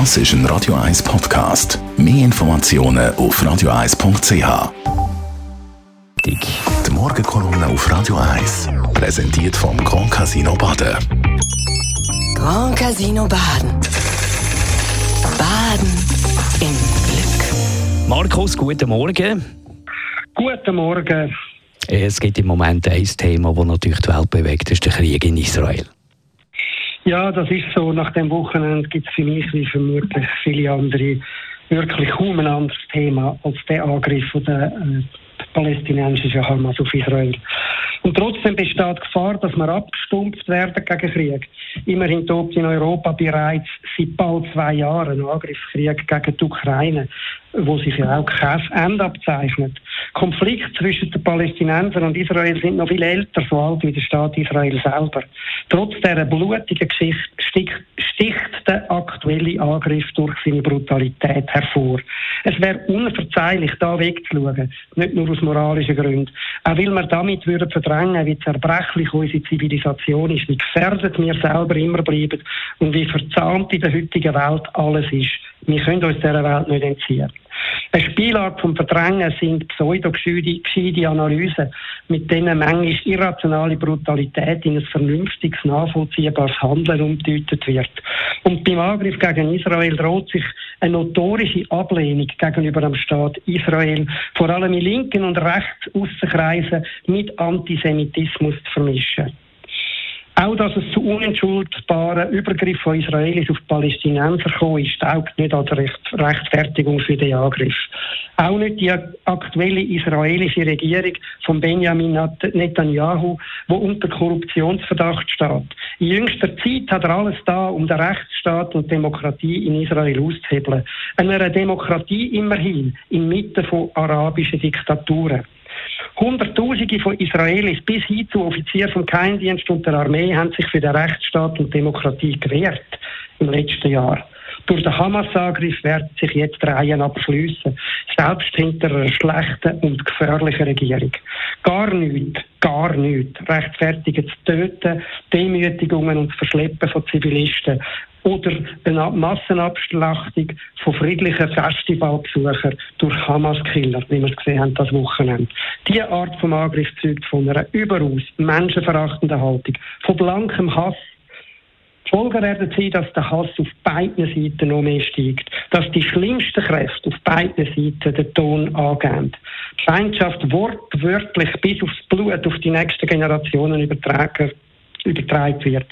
Das ist ein Radio 1 Podcast. Mehr Informationen auf radio1.ch. Die Morgenkolumne auf Radio 1 präsentiert vom Grand Casino Baden. Grand Casino Baden. Baden im Glück. Markus, guten Morgen. Guten Morgen. Es gibt im Moment ein Thema, das natürlich die Welt bewegt, das ist der Krieg in Israel. Ja, das ist so. Nach dem Wochenende gibt es für mich wie vermutlich viele andere wirklich kaum ein anderes Thema als der Angriff der äh, palästinensischen Hamas auf Israel. Und trotzdem besteht Gefahr, dass wir abgestumpft werden gegen Krieg. Immerhin tobt in Europa bereits seit bald zwei Jahren ein Angriffskrieg gegen die Ukraine, wo sich ja auch kein Ende abzeichnet. Konflikte zwischen den Palästinensern und Israel sind noch viel älter, so alt wie der Staat Israel selber. Trotz dieser blutigen Geschichte sticht, sticht der aktuelle Angriff durch seine Brutalität hervor. Es wäre unverzeihlich, da wegzuschauen, nicht nur aus moralischen Gründen, auch weil wir damit würden verdrängen, wie zerbrechlich unsere Zivilisation ist, wie gefährdet wir selber immer bleiben und wie verzahnt in der heutigen Welt alles ist. Wir können uns dieser Welt nicht entziehen. Eine Spielart vom Verdrängen sind pseudo-gescheite Analysen, mit denen manchmal irrationale Brutalität in ein vernünftiges, nachvollziehbares Handeln umgedeutet wird. Und beim Angriff gegen Israel droht sich eine notorische Ablehnung gegenüber dem Staat Israel, vor allem in linken und rechts Aussenkreisen, mit Antisemitismus zu vermischen. Auch, dass es zu unentschuldbaren Übergriffen von Israelis auf Palästinenser gekommen ist, taugt nicht als Rechtfertigung für den Angriff. Auch nicht die aktuelle israelische Regierung von Benjamin Netanyahu, wo unter Korruptionsverdacht steht. In jüngster Zeit hat er alles da, um den Rechtsstaat und Demokratie in Israel auszuhebeln. Einer Demokratie immerhin inmitten von arabischen Diktaturen. Hunderttausende von Israelis bis hin zu Offizieren vom Geheimdienst und der Armee haben sich für den Rechtsstaat und Demokratie gewehrt im letzten Jahr. Durch den Hamas-Angriff werden sich jetzt Reihen aber schliessen, selbst hinter einer schlechten und gefährlichen Regierung. Gar nichts, gar nichts rechtfertigt das Töten, Demütigungen und Verschleppen von Zivilisten oder eine Massenabschlachtung von friedlichen Festivalbesuchern durch Hamas-Killer, wie wir es gesehen haben das Wochenende. Diese Art von Angriff zeugt von einer überaus menschenverachtenden Haltung, von blankem Hass. Folgen werden sein, dass der Hass auf beiden Seiten noch mehr steigt, dass die schlimmsten Kräfte auf beiden Seiten den Ton angeben. Die Feindschaft wortwörtlich bis aufs Blut auf die nächsten Generationen übertragen, übertragen wird.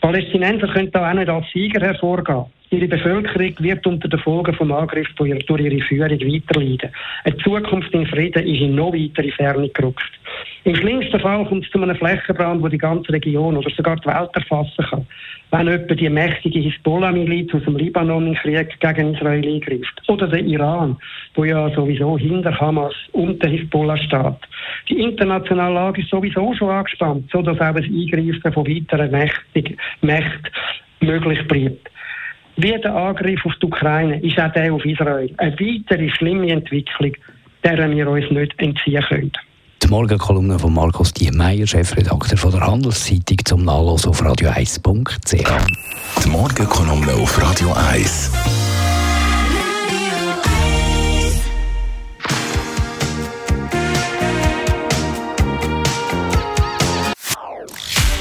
Palästinenser können da auch nicht als Sieger hervorgehen. Ihre Bevölkerung wird unter den Folgen vom Angriff durch ihre Führung weiterleiden. Eine Zukunft in Frieden ist in noch weitere Ferne gerückt. Im schlimmsten Fall kommt es zu einem Flächenbrand, der die ganze Region oder sogar die Welt erfassen kann. Wenn etwa die mächtige Hisbollah-Miliz aus dem Libanon in Krieg gegen Israel eingreift. Oder der Iran, wo ja sowieso hinter Hamas und der Hisbollah steht. Die internationale Lage ist sowieso schon angespannt, sodass auch das Eingreifen von weiteren Mächten möglich bleibt. Wie der Angriff auf die Ukraine ist auch der auf Israel eine weitere schlimme Entwicklung, der wir uns nicht entziehen können. Die Morgenkolumne von Markus Diemeyer, Chefredakteur von der Handelszeitung, zum Nachlesen auf radio1.ch. Die Morgenkolumne auf Radio 1.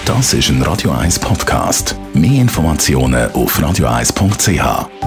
Das ist ein Radio 1 Podcast. Mehr Informationen auf radio1.ch.